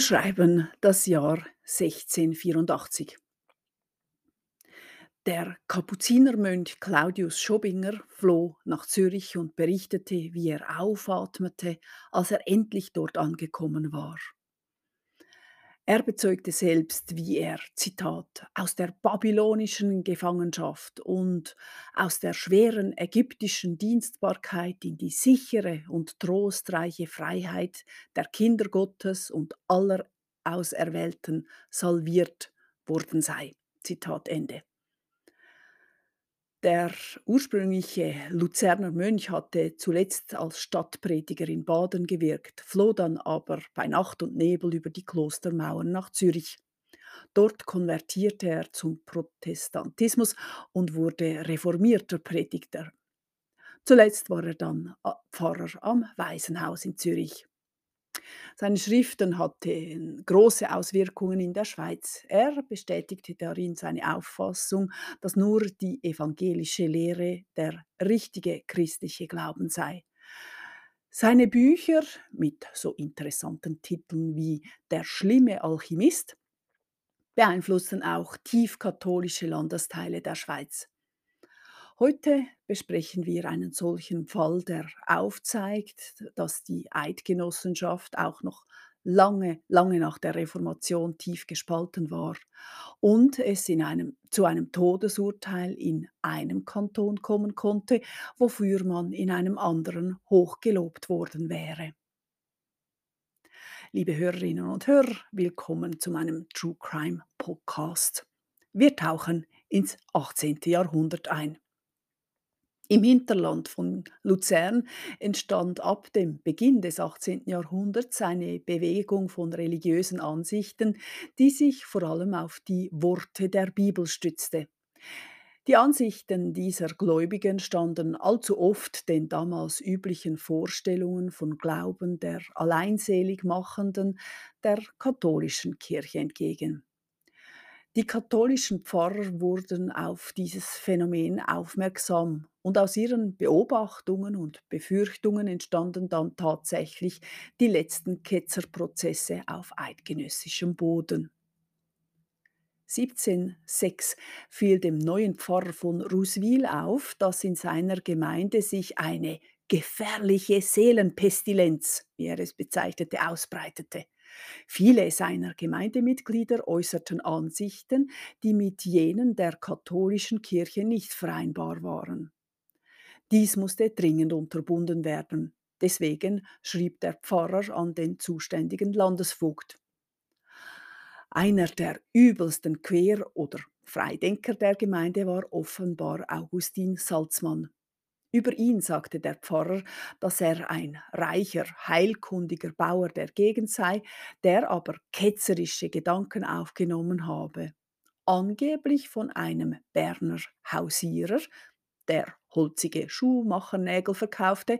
Wir schreiben das Jahr 1684. Der Kapuzinermönch Claudius Schobinger floh nach Zürich und berichtete, wie er aufatmete, als er endlich dort angekommen war. Er bezeugte selbst, wie er, Zitat, aus der babylonischen Gefangenschaft und aus der schweren ägyptischen Dienstbarkeit in die sichere und trostreiche Freiheit der Kinder Gottes und aller Auserwählten salviert worden sei. Zitat Ende. Der ursprüngliche Luzerner Mönch hatte zuletzt als Stadtprediger in Baden gewirkt, floh dann aber bei Nacht und Nebel über die Klostermauern nach Zürich. Dort konvertierte er zum Protestantismus und wurde reformierter Prediger. Zuletzt war er dann Pfarrer am Waisenhaus in Zürich. Seine Schriften hatten große Auswirkungen in der Schweiz. Er bestätigte darin seine Auffassung, dass nur die evangelische Lehre der richtige christliche Glauben sei. Seine Bücher mit so interessanten Titeln wie Der schlimme Alchemist beeinflussten auch tiefkatholische Landesteile der Schweiz. Heute besprechen wir einen solchen Fall, der aufzeigt, dass die Eidgenossenschaft auch noch lange, lange nach der Reformation tief gespalten war und es in einem, zu einem Todesurteil in einem Kanton kommen konnte, wofür man in einem anderen hochgelobt worden wäre. Liebe Hörerinnen und Hörer, willkommen zu meinem True Crime Podcast. Wir tauchen ins 18. Jahrhundert ein. Im Hinterland von Luzern entstand ab dem Beginn des 18. Jahrhunderts eine Bewegung von religiösen Ansichten, die sich vor allem auf die Worte der Bibel stützte. Die Ansichten dieser Gläubigen standen allzu oft den damals üblichen Vorstellungen von Glauben der Alleinseligmachenden der katholischen Kirche entgegen. Die katholischen Pfarrer wurden auf dieses Phänomen aufmerksam und aus ihren Beobachtungen und Befürchtungen entstanden dann tatsächlich die letzten Ketzerprozesse auf eidgenössischem Boden. 1706 fiel dem neuen Pfarrer von Ruswil auf, dass in seiner Gemeinde sich eine gefährliche Seelenpestilenz, wie er es bezeichnete, ausbreitete. Viele seiner Gemeindemitglieder äußerten Ansichten, die mit jenen der katholischen Kirche nicht vereinbar waren. Dies musste dringend unterbunden werden. Deswegen schrieb der Pfarrer an den zuständigen Landesvogt. Einer der übelsten Quer- oder Freidenker der Gemeinde war offenbar Augustin Salzmann. Über ihn sagte der Pfarrer, dass er ein reicher, heilkundiger Bauer der Gegend sei, der aber ketzerische Gedanken aufgenommen habe. Angeblich von einem Berner Hausierer, der holzige Schuhmachernägel verkaufte,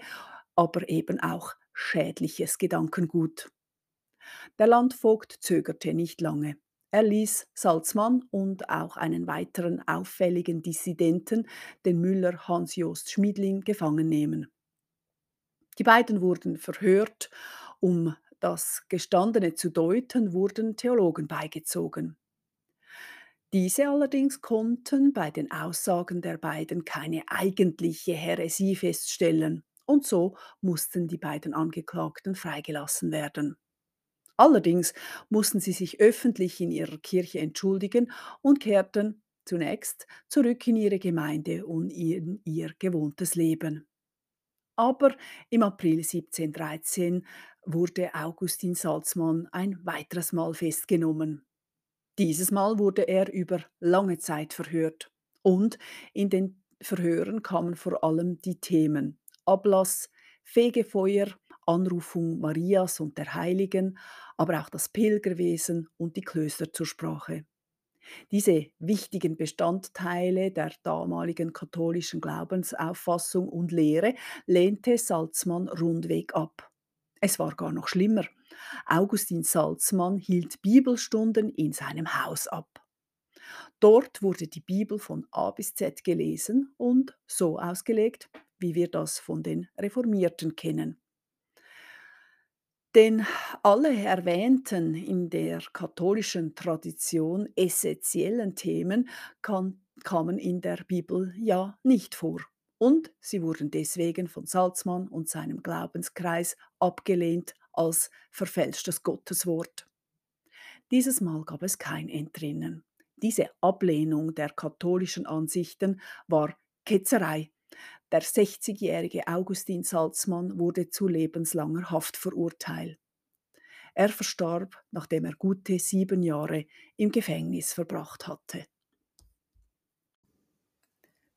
aber eben auch schädliches Gedankengut. Der Landvogt zögerte nicht lange. Er ließ Salzmann und auch einen weiteren auffälligen Dissidenten, den Müller Hans-Jost Schmiedling, gefangen nehmen. Die beiden wurden verhört. Um das Gestandene zu deuten, wurden Theologen beigezogen. Diese allerdings konnten bei den Aussagen der beiden keine eigentliche Häresie feststellen, und so mussten die beiden Angeklagten freigelassen werden. Allerdings mussten sie sich öffentlich in ihrer Kirche entschuldigen und kehrten zunächst zurück in ihre Gemeinde und in ihr gewohntes Leben. Aber im April 1713 wurde Augustin Salzmann ein weiteres Mal festgenommen. Dieses Mal wurde er über lange Zeit verhört und in den Verhören kamen vor allem die Themen Ablass, Fegefeuer, Anrufung Marias und der Heiligen, aber auch das Pilgerwesen und die Klöster zur Sprache. Diese wichtigen Bestandteile der damaligen katholischen Glaubensauffassung und Lehre lehnte Salzmann rundweg ab. Es war gar noch schlimmer. Augustin Salzmann hielt Bibelstunden in seinem Haus ab. Dort wurde die Bibel von A bis Z gelesen und so ausgelegt, wie wir das von den Reformierten kennen. Denn alle erwähnten in der katholischen Tradition essentiellen Themen kan kamen in der Bibel ja nicht vor. Und sie wurden deswegen von Salzmann und seinem Glaubenskreis abgelehnt als verfälschtes Gotteswort. Dieses Mal gab es kein Entrinnen. Diese Ablehnung der katholischen Ansichten war Ketzerei. Der 60-jährige Augustin Salzmann wurde zu lebenslanger Haft verurteilt. Er verstarb, nachdem er gute sieben Jahre im Gefängnis verbracht hatte.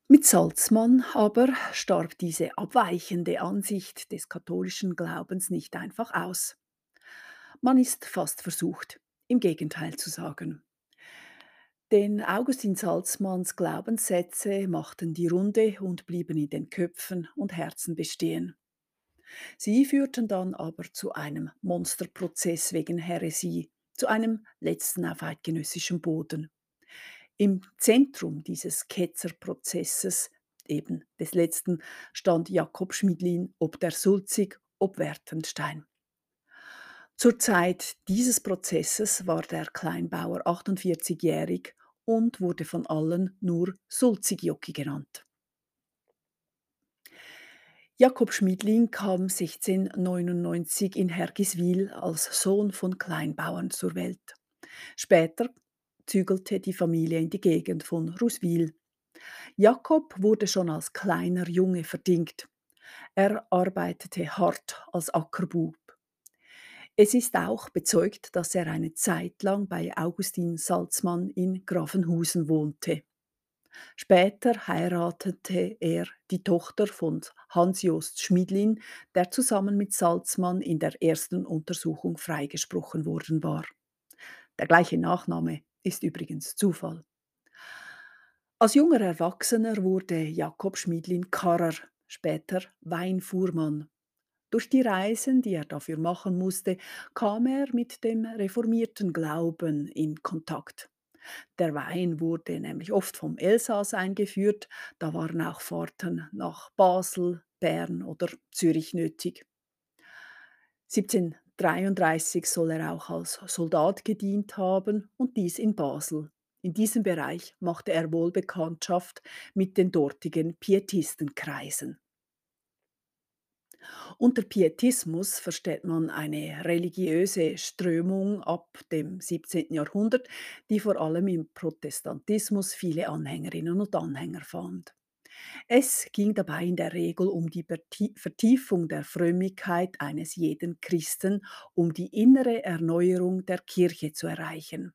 Mit Salzmann aber starb diese abweichende Ansicht des katholischen Glaubens nicht einfach aus. Man ist fast versucht, im Gegenteil zu sagen. Denn Augustin Salzmanns Glaubenssätze machten die Runde und blieben in den Köpfen und Herzen bestehen. Sie führten dann aber zu einem Monsterprozess wegen Häresie, zu einem letzten auf eidgenössischem Boden. Im Zentrum dieses Ketzerprozesses, eben des letzten, stand Jakob Schmidlin ob der Sulzig, ob Wertenstein. Zur Zeit dieses Prozesses war der Kleinbauer 48-jährig und wurde von allen nur Sulzigjoki genannt. Jakob Schmidlin kam 1699 in Hergiswil als Sohn von Kleinbauern zur Welt. Später zügelte die Familie in die Gegend von Ruswil. Jakob wurde schon als kleiner Junge verdingt. Er arbeitete hart als Ackerbub. Es ist auch bezeugt, dass er eine Zeit lang bei Augustin Salzmann in Grafenhusen wohnte. Später heiratete er die Tochter von Hans-Jost Schmidlin, der zusammen mit Salzmann in der ersten Untersuchung freigesprochen worden war. Der gleiche Nachname ist übrigens Zufall. Als junger Erwachsener wurde Jakob Schmidlin Karrer, später Weinfuhrmann. Durch die Reisen, die er dafür machen musste, kam er mit dem reformierten Glauben in Kontakt. Der Wein wurde nämlich oft vom Elsass eingeführt, da waren auch Fahrten nach Basel, Bern oder Zürich nötig. 1733 soll er auch als Soldat gedient haben und dies in Basel. In diesem Bereich machte er wohl Bekanntschaft mit den dortigen Pietistenkreisen. Unter Pietismus versteht man eine religiöse Strömung ab dem 17. Jahrhundert, die vor allem im Protestantismus viele Anhängerinnen und Anhänger fand. Es ging dabei in der Regel um die Vertiefung der Frömmigkeit eines jeden Christen, um die innere Erneuerung der Kirche zu erreichen.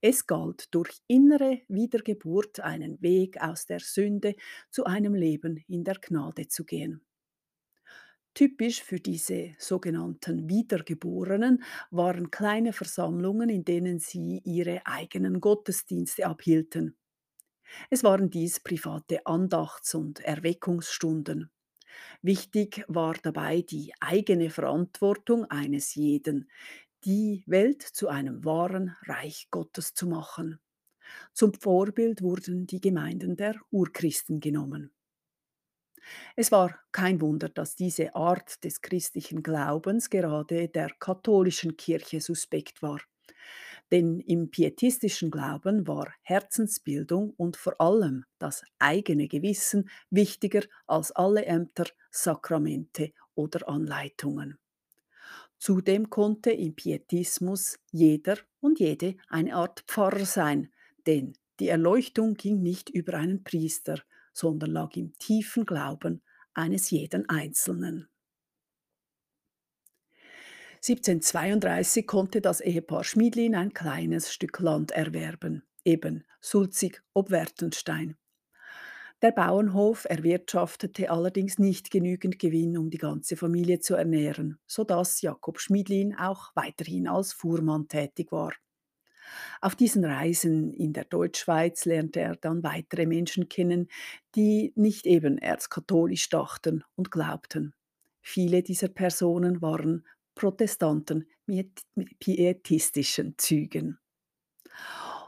Es galt durch innere Wiedergeburt einen Weg aus der Sünde zu einem Leben in der Gnade zu gehen. Typisch für diese sogenannten Wiedergeborenen waren kleine Versammlungen, in denen sie ihre eigenen Gottesdienste abhielten. Es waren dies private Andachts- und Erweckungsstunden. Wichtig war dabei die eigene Verantwortung eines jeden, die Welt zu einem wahren Reich Gottes zu machen. Zum Vorbild wurden die Gemeinden der Urchristen genommen. Es war kein Wunder, dass diese Art des christlichen Glaubens gerade der katholischen Kirche suspekt war. Denn im pietistischen Glauben war Herzensbildung und vor allem das eigene Gewissen wichtiger als alle Ämter, Sakramente oder Anleitungen. Zudem konnte im Pietismus jeder und jede eine Art Pfarrer sein, denn die Erleuchtung ging nicht über einen Priester, sondern lag im tiefen Glauben eines jeden Einzelnen. 1732 konnte das Ehepaar Schmiedlin ein kleines Stück Land erwerben, eben Sulzig ob Wertenstein. Der Bauernhof erwirtschaftete allerdings nicht genügend Gewinn, um die ganze Familie zu ernähren, sodass Jakob Schmiedlin auch weiterhin als Fuhrmann tätig war. Auf diesen Reisen in der Deutschschweiz lernte er dann weitere Menschen kennen, die nicht eben erzkatholisch dachten und glaubten. Viele dieser Personen waren Protestanten mit pietistischen Zügen.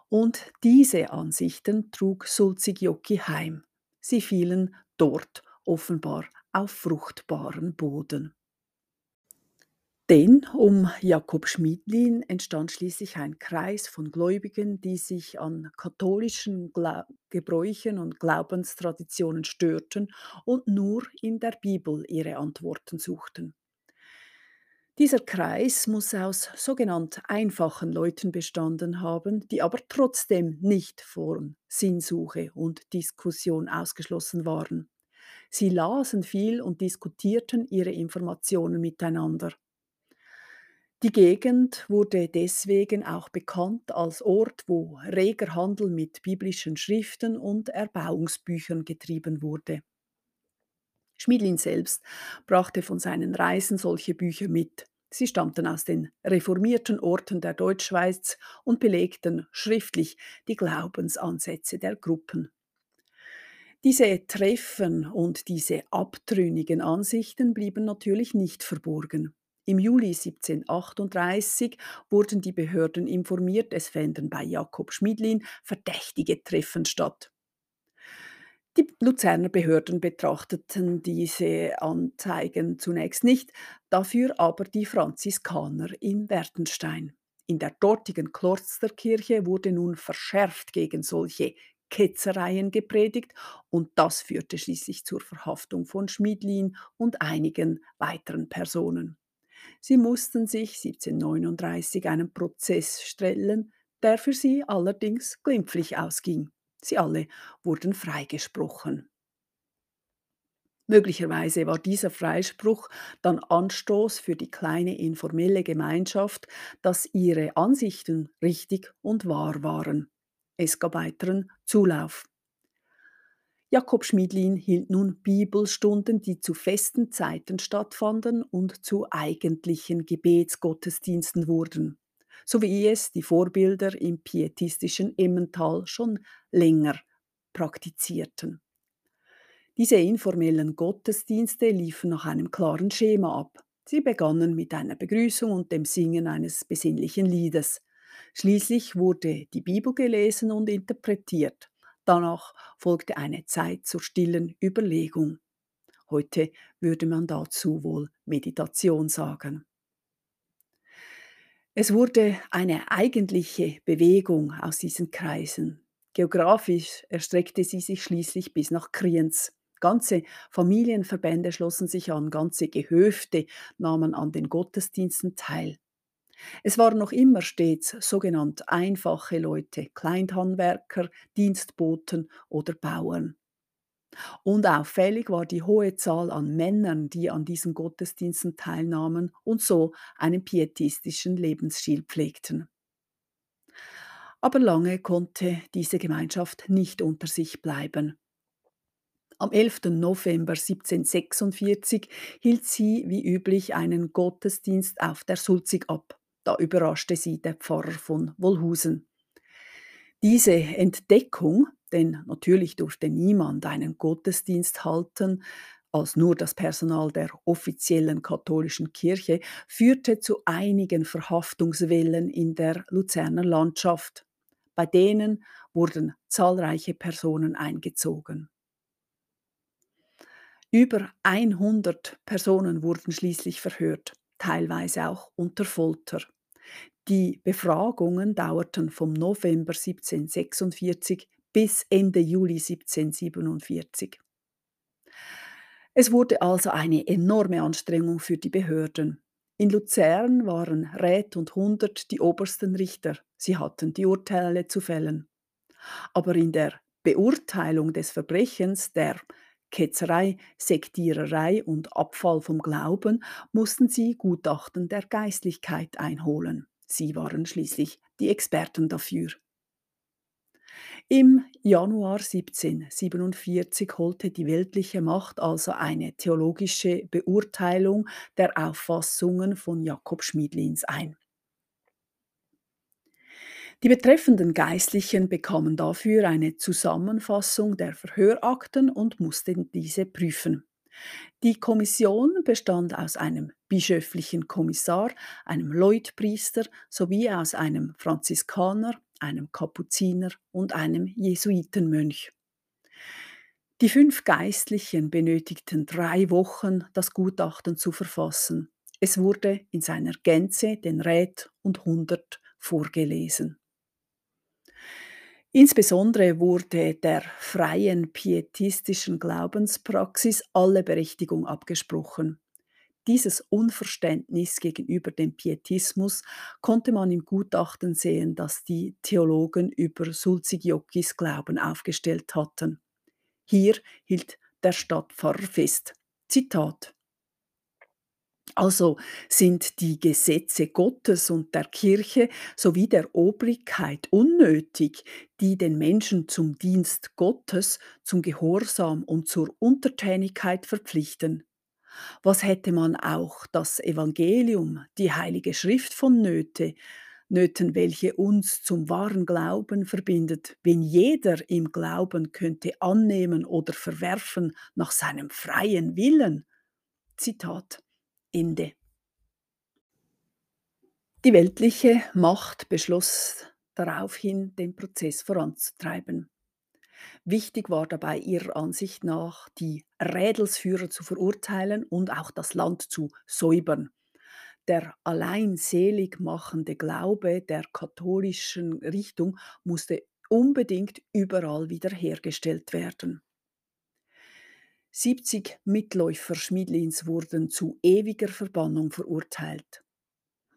Und diese Ansichten trug Sulzig-Joki heim. Sie fielen dort offenbar auf fruchtbaren Boden. Denn um Jakob Schmidlin entstand schließlich ein Kreis von Gläubigen, die sich an katholischen Glau Gebräuchen und Glaubenstraditionen störten und nur in der Bibel ihre Antworten suchten. Dieser Kreis muss aus sogenannt einfachen Leuten bestanden haben, die aber trotzdem nicht von Sinnsuche und Diskussion ausgeschlossen waren. Sie lasen viel und diskutierten ihre Informationen miteinander. Die Gegend wurde deswegen auch bekannt als Ort, wo reger Handel mit biblischen Schriften und Erbauungsbüchern getrieben wurde. Schmidlin selbst brachte von seinen Reisen solche Bücher mit. Sie stammten aus den reformierten Orten der Deutschschweiz und belegten schriftlich die Glaubensansätze der Gruppen. Diese Treffen und diese abtrünnigen Ansichten blieben natürlich nicht verborgen. Im Juli 1738 wurden die Behörden informiert, es fänden bei Jakob Schmidlin verdächtige Treffen statt. Die Luzerner Behörden betrachteten diese Anzeigen zunächst nicht, dafür aber die Franziskaner in Wertenstein. In der dortigen Klosterkirche wurde nun verschärft gegen solche Ketzereien gepredigt und das führte schließlich zur Verhaftung von Schmidlin und einigen weiteren Personen. Sie mussten sich 1739 einem Prozess stellen, der für sie allerdings glimpflich ausging. Sie alle wurden freigesprochen. Möglicherweise war dieser Freispruch dann Anstoß für die kleine informelle Gemeinschaft, dass ihre Ansichten richtig und wahr waren. Es gab weiteren Zulauf. Jakob Schmidlin hielt nun Bibelstunden, die zu festen Zeiten stattfanden und zu eigentlichen Gebetsgottesdiensten wurden, so wie es die Vorbilder im pietistischen Emmental schon länger praktizierten. Diese informellen Gottesdienste liefen nach einem klaren Schema ab. Sie begannen mit einer Begrüßung und dem Singen eines besinnlichen Liedes. Schließlich wurde die Bibel gelesen und interpretiert. Danach folgte eine Zeit zur stillen Überlegung. Heute würde man dazu wohl Meditation sagen. Es wurde eine eigentliche Bewegung aus diesen Kreisen. Geografisch erstreckte sie sich schließlich bis nach Kriens. Ganze Familienverbände schlossen sich an, ganze Gehöfte nahmen an den Gottesdiensten teil. Es waren noch immer stets sogenannt einfache Leute, Kleinhandwerker, Dienstboten oder Bauern. Und auffällig war die hohe Zahl an Männern, die an diesen Gottesdiensten teilnahmen und so einen pietistischen Lebensstil pflegten. Aber lange konnte diese Gemeinschaft nicht unter sich bleiben. Am 11. November 1746 hielt sie wie üblich einen Gottesdienst auf der Sulzig ab. Da überraschte sie der Pfarrer von Wollhusen. Diese Entdeckung, denn natürlich durfte niemand einen Gottesdienst halten, als nur das Personal der offiziellen katholischen Kirche, führte zu einigen Verhaftungswellen in der Luzerner Landschaft. Bei denen wurden zahlreiche Personen eingezogen. Über 100 Personen wurden schließlich verhört, teilweise auch unter Folter. Die Befragungen dauerten vom November 1746 bis Ende Juli 1747. Es wurde also eine enorme Anstrengung für die Behörden. In Luzern waren Rät und Hundert die obersten Richter. Sie hatten die Urteile zu fällen. Aber in der Beurteilung des Verbrechens, der Ketzerei, Sektiererei und Abfall vom Glauben mussten sie Gutachten der Geistlichkeit einholen. Sie waren schließlich die Experten dafür. Im Januar 1747 holte die weltliche Macht also eine theologische Beurteilung der Auffassungen von Jakob Schmidlins ein. Die betreffenden Geistlichen bekamen dafür eine Zusammenfassung der Verhörakten und mussten diese prüfen. Die Kommission bestand aus einem bischöflichen Kommissar, einem Leutpriester sowie aus einem Franziskaner, einem Kapuziner und einem Jesuitenmönch. Die fünf Geistlichen benötigten drei Wochen, das Gutachten zu verfassen. Es wurde in seiner Gänze den Rät und Hundert vorgelesen. Insbesondere wurde der freien pietistischen Glaubenspraxis alle Berechtigung abgesprochen. Dieses Unverständnis gegenüber dem Pietismus konnte man im Gutachten sehen, das die Theologen über Sulzigiokis Glauben aufgestellt hatten. Hier hielt der Stadtpfarrer fest. Zitat also sind die Gesetze Gottes und der Kirche sowie der Obrigkeit unnötig, die den Menschen zum Dienst Gottes, zum Gehorsam und zur Untertänigkeit verpflichten. Was hätte man auch das Evangelium, die Heilige Schrift von Nöte, Nöten, welche uns zum wahren Glauben verbindet, wenn jeder im Glauben könnte annehmen oder verwerfen nach seinem freien Willen? Zitat Ende. Die weltliche Macht beschloss daraufhin, den Prozess voranzutreiben. Wichtig war dabei ihrer Ansicht nach, die Rädelsführer zu verurteilen und auch das Land zu säubern. Der allein selig machende Glaube der katholischen Richtung musste unbedingt überall wiederhergestellt werden. 70 Mitläufer Schmidlins wurden zu ewiger Verbannung verurteilt.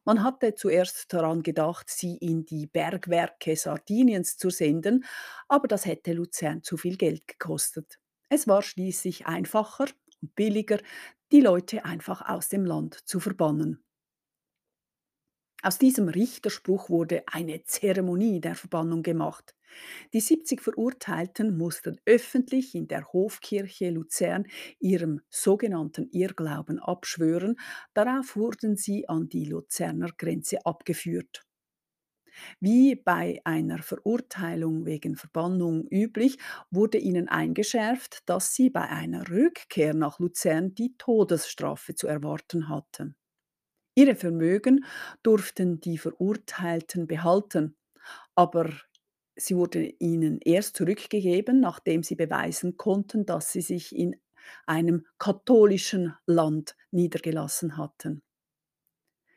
Man hatte zuerst daran gedacht, sie in die Bergwerke Sardiniens zu senden, aber das hätte Luzern zu viel Geld gekostet. Es war schließlich einfacher und billiger, die Leute einfach aus dem Land zu verbannen. Aus diesem Richterspruch wurde eine Zeremonie der Verbannung gemacht. Die 70 Verurteilten mussten öffentlich in der Hofkirche Luzern ihrem sogenannten Irrglauben abschwören, darauf wurden sie an die Luzerner Grenze abgeführt. Wie bei einer Verurteilung wegen Verbannung üblich, wurde ihnen eingeschärft, dass sie bei einer Rückkehr nach Luzern die Todesstrafe zu erwarten hatten. Ihre Vermögen durften die Verurteilten behalten, aber sie wurde ihnen erst zurückgegeben, nachdem sie beweisen konnten, dass sie sich in einem katholischen Land niedergelassen hatten.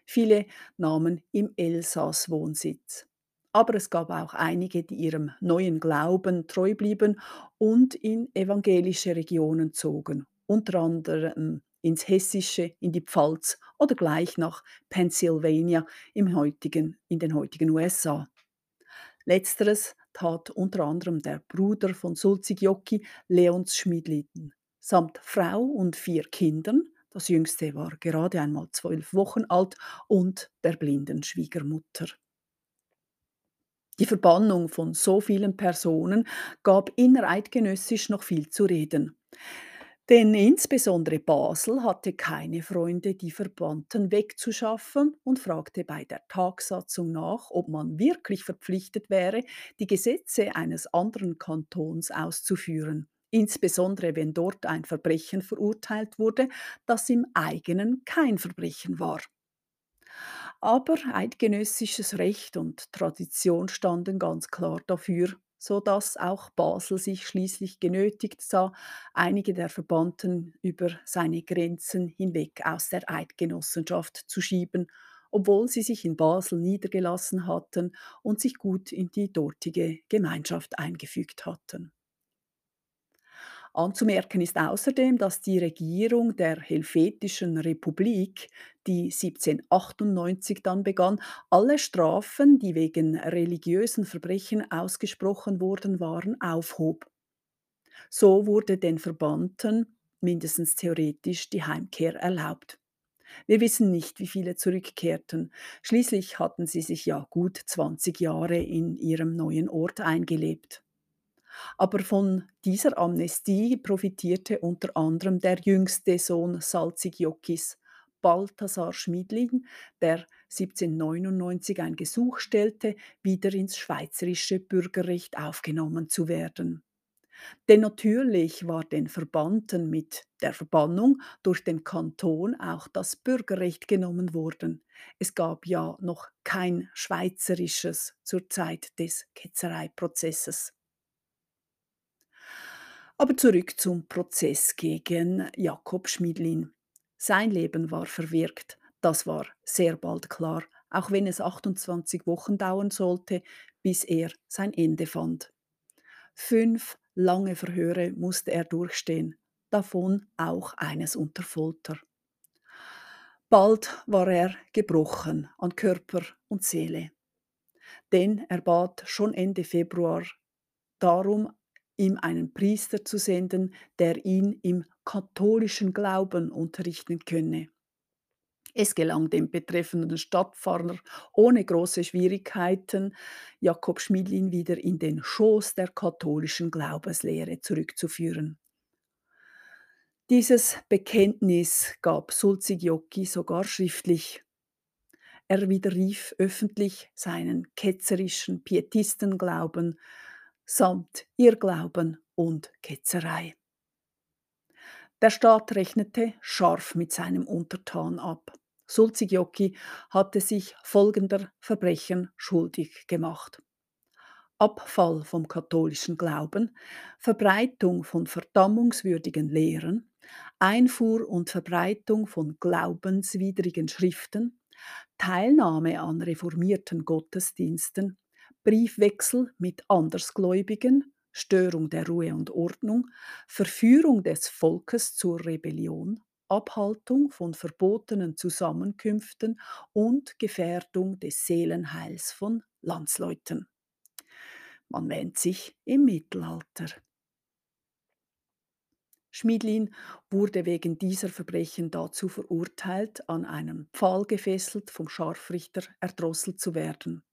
Viele nahmen im Elsass Wohnsitz. Aber es gab auch einige, die ihrem neuen Glauben treu blieben und in evangelische Regionen zogen, unter anderem ins Hessische, in die Pfalz oder gleich nach Pennsylvania im heutigen, in den heutigen USA. Letzteres tat unter anderem der Bruder von Sulzigioki, Leons Schmidlin, samt Frau und vier Kindern, das jüngste war gerade einmal zwölf Wochen alt, und der blinden Schwiegermutter. Die Verbannung von so vielen Personen gab innereidgenössisch noch viel zu reden. Denn insbesondere Basel hatte keine Freunde, die Verbannten wegzuschaffen und fragte bei der Tagsatzung nach, ob man wirklich verpflichtet wäre, die Gesetze eines anderen Kantons auszuführen, insbesondere wenn dort ein Verbrechen verurteilt wurde, das im eigenen kein Verbrechen war. Aber eidgenössisches Recht und Tradition standen ganz klar dafür, so dass auch Basel sich schließlich genötigt sah, einige der Verbannten über seine Grenzen hinweg aus der Eidgenossenschaft zu schieben, obwohl sie sich in Basel niedergelassen hatten und sich gut in die dortige Gemeinschaft eingefügt hatten. Anzumerken ist außerdem, dass die Regierung der Helvetischen Republik, die 1798 dann begann, alle Strafen, die wegen religiösen Verbrechen ausgesprochen worden waren, aufhob. So wurde den Verbannten mindestens theoretisch die Heimkehr erlaubt. Wir wissen nicht, wie viele zurückkehrten. Schließlich hatten sie sich ja gut 20 Jahre in ihrem neuen Ort eingelebt. Aber von dieser Amnestie profitierte unter anderem der jüngste Sohn Salzigiokis, Balthasar Schmidlin, der 1799 ein Gesuch stellte, wieder ins schweizerische Bürgerrecht aufgenommen zu werden. Denn natürlich war den Verbannten mit der Verbannung durch den Kanton auch das Bürgerrecht genommen worden. Es gab ja noch kein schweizerisches zur Zeit des Ketzereiprozesses. Aber zurück zum Prozess gegen Jakob Schmidlin. Sein Leben war verwirkt, Das war sehr bald klar, auch wenn es 28 Wochen dauern sollte, bis er sein Ende fand. Fünf lange Verhöre musste er durchstehen, davon auch eines unter Folter. Bald war er gebrochen an Körper und Seele, denn er bat schon Ende Februar darum, ihm einen Priester zu senden, der ihn im katholischen Glauben unterrichten könne. Es gelang dem betreffenden Stadtpfarrer ohne große Schwierigkeiten, Jakob Schmidlin wieder in den Schoß der katholischen Glaubenslehre zurückzuführen. Dieses Bekenntnis gab Sulzig-Jocki sogar schriftlich. Er widerrief öffentlich seinen ketzerischen Pietistenglauben samt Irrglauben und Ketzerei. Der Staat rechnete scharf mit seinem Untertan ab. Sulzig-Jocki hatte sich folgender Verbrechen schuldig gemacht. Abfall vom katholischen Glauben, Verbreitung von verdammungswürdigen Lehren, Einfuhr und Verbreitung von glaubenswidrigen Schriften, Teilnahme an reformierten Gottesdiensten, Briefwechsel mit Andersgläubigen, Störung der Ruhe und Ordnung, Verführung des Volkes zur Rebellion, Abhaltung von verbotenen Zusammenkünften und Gefährdung des Seelenheils von Landsleuten. Man wähnt sich im Mittelalter. Schmidlin wurde wegen dieser Verbrechen dazu verurteilt, an einen Pfahl gefesselt, vom Scharfrichter erdrosselt zu werden.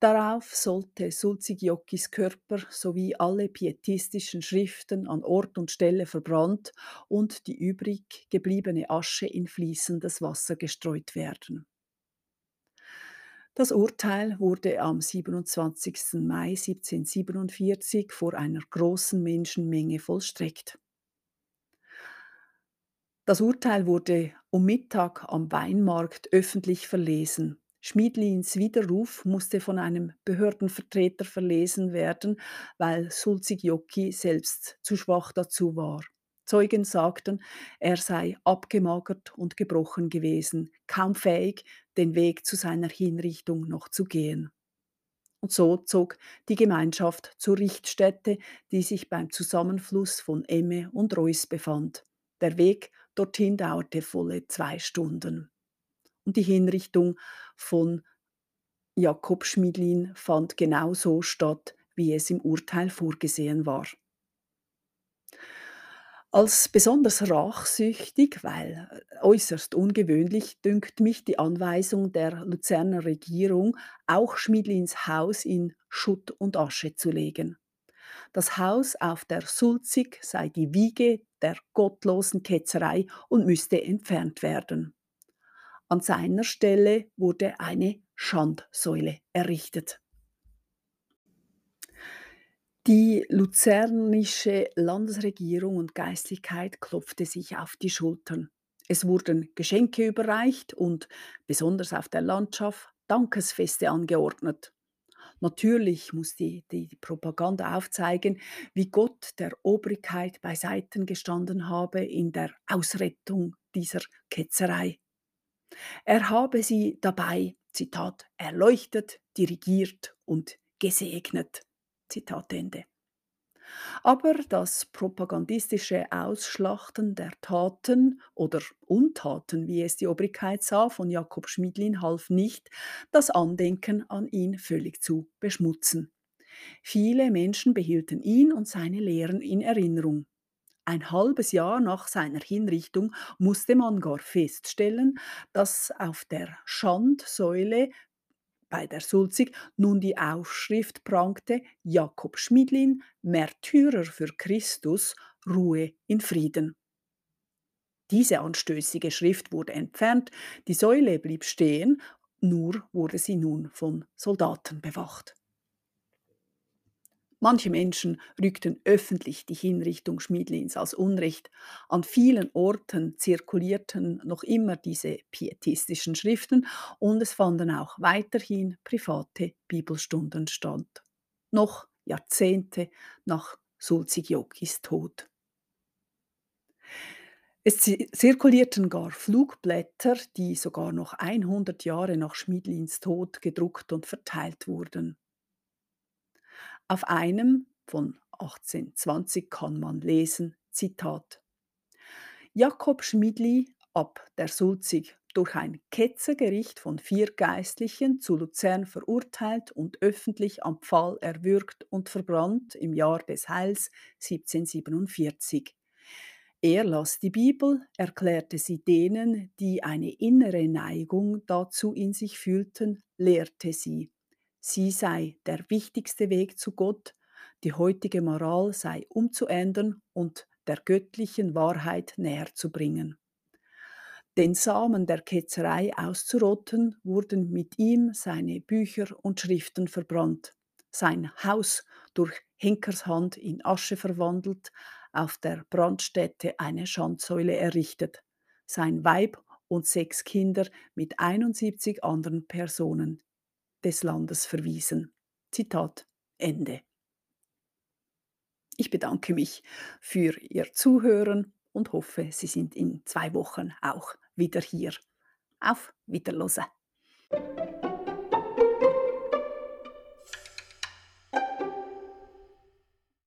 Darauf sollte Sulzig-Jockis Körper sowie alle pietistischen Schriften an Ort und Stelle verbrannt und die übrig gebliebene Asche in fließendes Wasser gestreut werden. Das Urteil wurde am 27. Mai 1747 vor einer großen Menschenmenge vollstreckt. Das Urteil wurde um Mittag am Weinmarkt öffentlich verlesen. Schmiedlins Widerruf musste von einem Behördenvertreter verlesen werden, weil Sulzig-Jocki selbst zu schwach dazu war. Zeugen sagten, er sei abgemagert und gebrochen gewesen, kaum fähig, den Weg zu seiner Hinrichtung noch zu gehen. Und so zog die Gemeinschaft zur Richtstätte, die sich beim Zusammenfluss von Emme und Reuss befand. Der Weg dorthin dauerte volle zwei Stunden und die Hinrichtung von Jakob Schmidlin fand genau so statt, wie es im Urteil vorgesehen war. Als besonders rachsüchtig, weil äh, äußerst ungewöhnlich, dünkt mich die Anweisung der Luzerner Regierung, auch Schmidlins Haus in Schutt und Asche zu legen. Das Haus auf der Sulzig sei die Wiege der gottlosen Ketzerei und müsste entfernt werden. An seiner Stelle wurde eine Schandsäule errichtet. Die luzernische Landesregierung und Geistlichkeit klopfte sich auf die Schultern. Es wurden Geschenke überreicht und, besonders auf der Landschaft, Dankesfeste angeordnet. Natürlich muss die, die, Propaganda aufzeigen, wie Gott der Obrigkeit beiseiten gestanden habe in der Ausrettung dieser Ketzerei. Er habe sie dabei, Zitat, erleuchtet, dirigiert und gesegnet. Zitat Ende. Aber das propagandistische Ausschlachten der Taten oder Untaten, wie es die Obrigkeit sah, von Jakob Schmidlin half nicht, das Andenken an ihn völlig zu beschmutzen. Viele Menschen behielten ihn und seine Lehren in Erinnerung. Ein halbes Jahr nach seiner Hinrichtung musste man gar feststellen, dass auf der Schandsäule bei der Sulzig nun die Aufschrift prangte Jakob Schmidlin, Märtyrer für Christus, Ruhe in Frieden. Diese anstößige Schrift wurde entfernt, die Säule blieb stehen, nur wurde sie nun von Soldaten bewacht. Manche Menschen rückten öffentlich die Hinrichtung Schmiedlins als Unrecht. An vielen Orten zirkulierten noch immer diese pietistischen Schriften und es fanden auch weiterhin private Bibelstunden statt. Noch Jahrzehnte nach Sulzig-Jokis Tod. Es zi zirkulierten gar Flugblätter, die sogar noch 100 Jahre nach Schmidlins Tod gedruckt und verteilt wurden. Auf einem von 1820 kann man lesen, Zitat: Jakob Schmidli ab der Sulzig durch ein Ketzergericht von vier Geistlichen zu Luzern verurteilt und öffentlich am Pfahl erwürgt und verbrannt im Jahr des Heils 1747. Er las die Bibel, erklärte sie denen, die eine innere Neigung dazu in sich fühlten, lehrte sie. Sie sei der wichtigste Weg zu Gott, die heutige Moral sei umzuändern und der göttlichen Wahrheit näher zu bringen. Den Samen der Ketzerei auszurotten, wurden mit ihm seine Bücher und Schriften verbrannt, sein Haus durch Henkershand in Asche verwandelt, auf der Brandstätte eine Schandsäule errichtet, sein Weib und sechs Kinder mit 71 anderen Personen des Landes verwiesen. Zitat Ende. Ich bedanke mich für Ihr Zuhören und hoffe, Sie sind in zwei Wochen auch wieder hier. Auf Wiederlose.